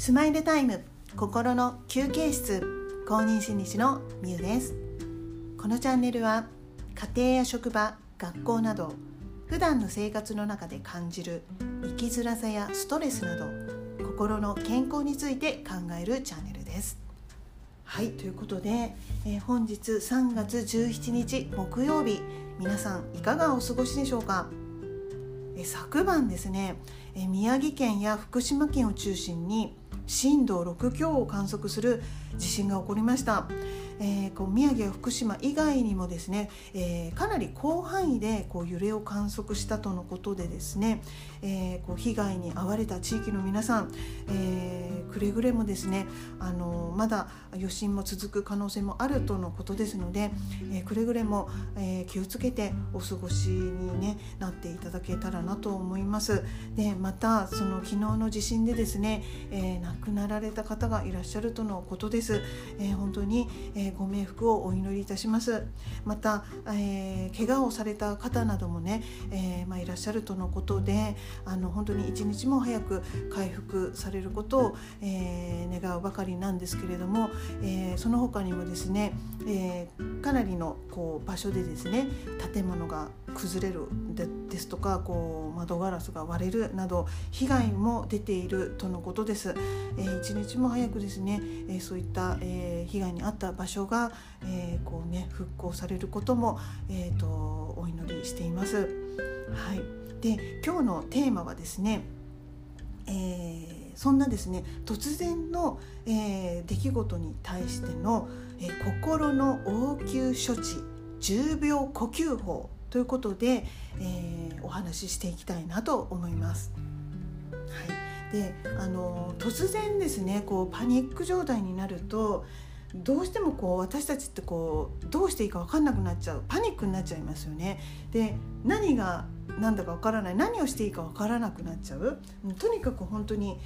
スマイルタイム心の休憩室公認心理師のみゆです。このチャンネルは家庭や職場学校など普段の生活の中で感じる生きづらさやストレスなど心の健康について考えるチャンネルです。はいということで、えー、本日3月17日木曜日皆さんいかがお過ごしでしょうか？え昨晩ですねえ宮城県や福島県を中心に震度6強を観測する地震が起こりました。えー、こう宮城や福島以外にもですね、えー、かなり広範囲でこう揺れを観測したとのことでですね、えー、こう被害に遭われた地域の皆さん、えくれぐれもですねあのまだ余震も続く可能性もあるとのことですので、えくれぐれも、え気をつけてお過ごしに、ね、なっていただけたらなと思います。でまたその昨日の地震でですね、え亡くなられた方がいらっしゃるとのことです。え本当に、えご冥福をお祈りいたしますまた、えー、怪我をされた方などもね、えー、まあ、いらっしゃるとのことであの本当に一日も早く回復されることを、えー、願うばかりなんですけれども、えその他にもですね、えかなりのこう場所でですね建物が崩れるですとかこう窓ガラスが割れるなど被害も出ているとのことです。えー、一日も早くですね、えー、そういった、えー、被害に遭った場所が、えー、こうね復興されることも、えーと、お祈りしています。はい、で今日のテーマはですね、えー、そんなですね突然の、えー、出来事に対しての、えー、心の応急処置10秒呼吸法ということで、えー、お話ししていきたいなと思います。はい、であの突然ですねこうパニック状態になるとどうしてもこう私たちってこうどうしていいか分かんなくなっちゃうパニックになっちゃいますよね。で何が何だか分からない何をしていいか分からなくなっちゃうとにかく本当に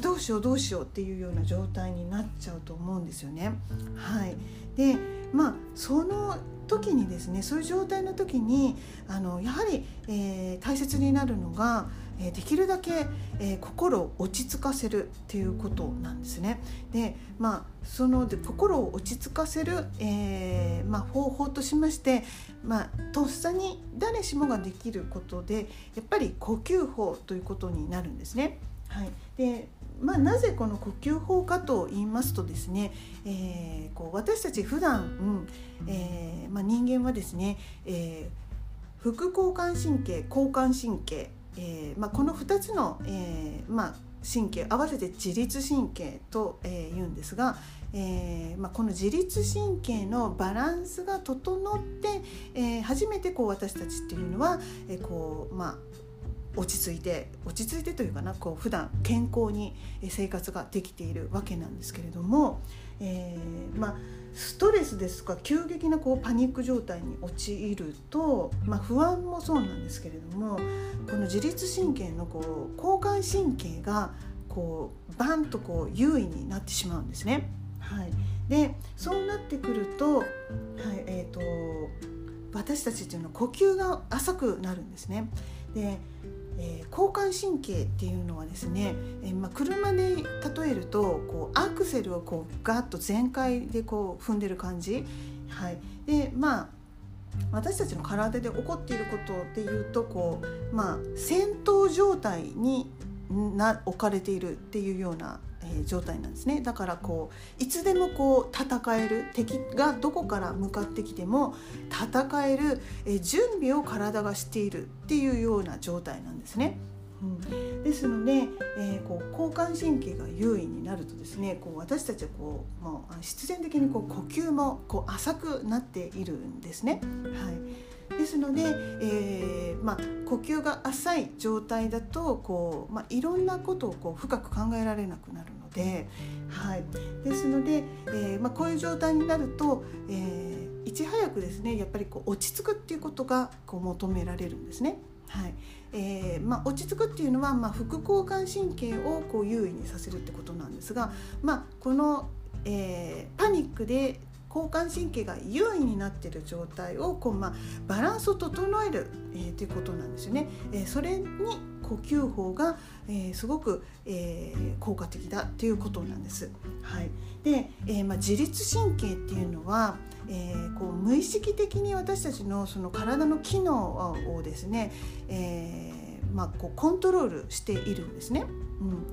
どうしようどうしようっていうような状態になっちゃうと思うんですよね。はい、でまあその時にですねそういう状態の時にあのやはり、えー、大切になるのが、え、できるだけ、えー、心を落ち着かせるっていうことなんですね。でまあそので心を落ち着かせる、えーまあ、方法としまして、まあ、とっさに誰しもができることでやっぱり呼吸法ということになるんですね。はい、でまあ、なぜこの呼吸法かと言いますとですね、えー、こう私たち普段、うんえーまあ、人間はですね、えー、副交感神経交感神経、えーまあ、この2つの、えーまあ、神経合わせて自律神経と、えー、言うんですが、えーまあ、この自律神経のバランスが整って、えー、初めてこう私たちっていうのは、えーこうまあ、落ち着いて落ち着いてというかなこう普段健康に生活ができているわけなんですけれども、えー、まあ、ストレスですとか急激なこうパニック状態に陥ると、まあ、不安もそうなんですけれどもこの自律神経のこう交感神経がこうバンとこう優位になってしまうんですね。はい、でそうなってくると,、はいえーと、私たちっていうのは呼吸が浅くなるんですね。でえー、交感神経っていうのはですね、えーまあ、車で例えるとこうアクセルをこうガッと全開でこう踏んでる感じ、はい、でまあ私たちの体で起こっていることっていうとこう、まあ、戦闘状態にな置かれているっていうようなえ状態なんですねだからこういつでもこう戦える敵がどこから向かってきても戦える、え準備を体がしているっていうような状態なんですね。うん、ですので、えー、こう交感神経が優位になるとですねこう私たちはこうもう必然的にこう呼吸もこう浅くなっているんですね。はいですので、えーまあ、呼吸が浅い状態だとこう、まあ、いろんなことをこう深く考えられなくなるので、はい、ですので、えーまあ、こういう状態になると、えー、いち早くですねやっぱりこう落ち着くっていうことがこう求められるんですね。はいえーまあ、落ち着くっていうのは、まあ、副交感神経をこう優位にさせるってことなんですが、まあ、この、えー、パニックで交感神経が優位になっている状態をこう、まあ、バランスを整える、えー、ということなんですよね。えー、それに呼吸法が、えー、すごく、えー、効果的だっていうことなんです。はい、で、えーまあ、自律神経っていうのは、えー、こう無意識的に私たちのその体の機能をですね、えーまあ、こうコントロールしているんですね。うん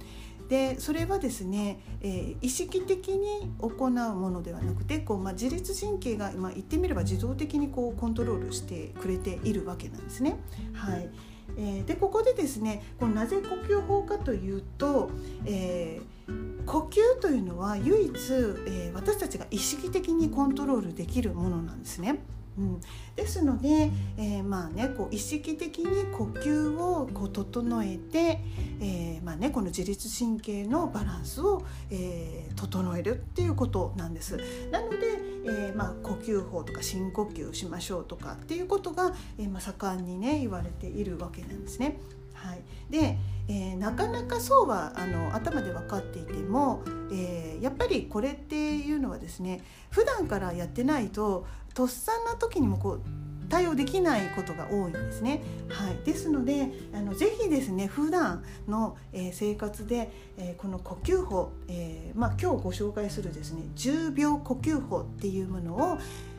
でそれはですね、えー、意識的に行うものではなくてこう、まあ、自律神経が、まあ、言ってみれば自動的にこうコントロールしてくれているわけなんですね。はいえー、でここでですねこのなぜ呼吸法かというと、えー、呼吸というのは唯一、えー、私たちが意識的にコントロールできるものなんですね。うん、ですので、えー、まあねこう意識的に呼吸をこう整えて、えー、まあねこの自律神経のバランスを、えー、整えるっていうことなんです。なので、え、まあ呼吸法とか深呼吸しましょうとかっていうことが、え、まあ盛んにね言われているわけなんですね。はい、で、えー、なかなかそうはあの頭で分かっていても、えー、やっぱりこれっていうのはですね普段からやってないととっさな時にもこう対応できないことが多いんですね。はい、ですのであのぜひですね普段の、えー、生活で、えー、この呼吸法、えーまあ、今日ご紹介するですね10秒呼吸法っていうものを、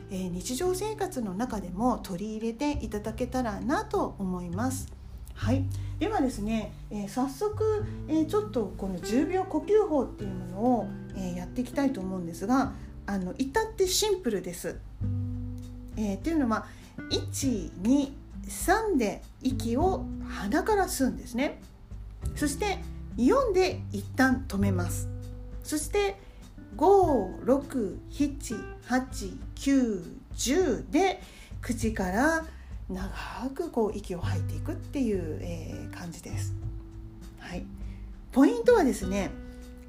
え、日常生活の中でも取り入れていただけたらなと思います。はい、ではですね、えー、早速、えー、ちょっとこの10秒呼吸法っていうものを、えー、やっていきたいと思うんですがあの至ってシンプルです。えー、っていうのは123で息を鼻から吸うんですね。そして4で一旦止めます。そして5678910で口から長くこう息を吐いていくっていう、えー、感じです。はい、ポイントはですね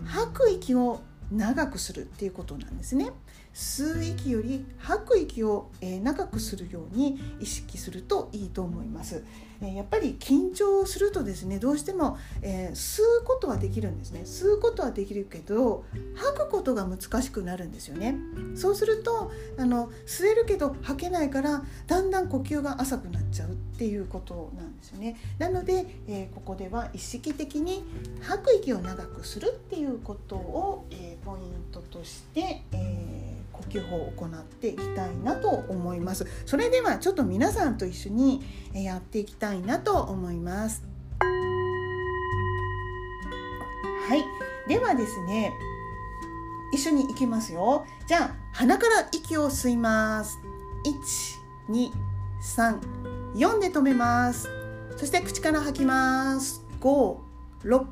吐く息を長くするっていうことなんですね。吸う息より吐く息を、え長くするように意識するといいと思います。えやっぱり緊張するとですねどうしても、え、吸うことはできるんですね。吸うことはできるけど吐くことが難しくなるんですよね。そうするとあの吸えるけど吐けないからだんだん呼吸が浅くなっちゃうっていうことなんですよね。なので、え、ここでは意識的に吐く息を長くするっていうことを、え、ポイントとして、えー呼吸法を行っていきたいなと思います。それではちょっと皆さんと一緒にやっていきたいなと思います。はい。ではですね一緒に行きますよ。じゃあ鼻から息を吸います。123で止めます。そして口から吐きます。5 6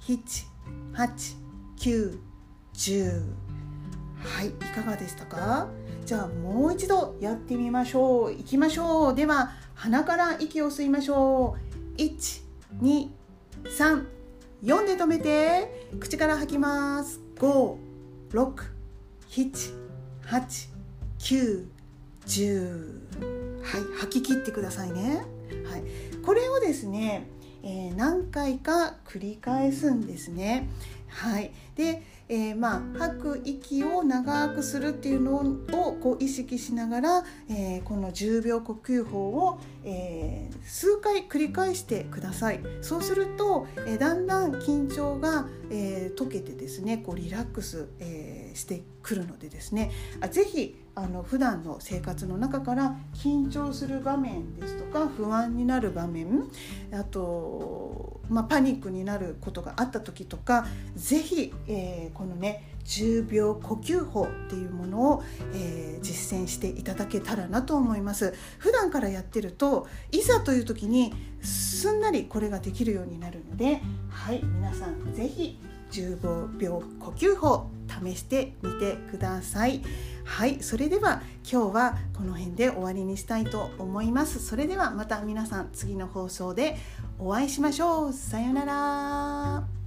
7 8 9 10はいいかがでしたか？じゃあもう一度やってみましょう。いきましょう。では鼻から息を吸いましょう。123 4で止めて。口から吐きます。5 6 7 8 9 10はい吐き切ってくださいね、はい、これをですね、えー、何回か繰り返すんですね。はい。でえー、まあ吐く息を長くするっていうのをこう意識しながら、えー、この10秒呼吸法を、えー、数回繰り返してください。そうすると、えだんだん緊張が、え解けてですねこうリラックス、えしてくるのでですね。あぜひあの普段の生活の中から緊張する場面ですとか不安になる場面あと、まあ、パニックになることがあった時とか是非、えー、このね10秒呼吸法っていうものを、えー、実践していただけたらなと思います。普段からやってるといざという時にすんなりこれができるようになるのではい皆さん是非15秒呼吸法試してみてください。はいそれでは今日はこの辺で終わりにしたいと思います。それではまた皆さん次の放送でお会いしましょう。さようなら。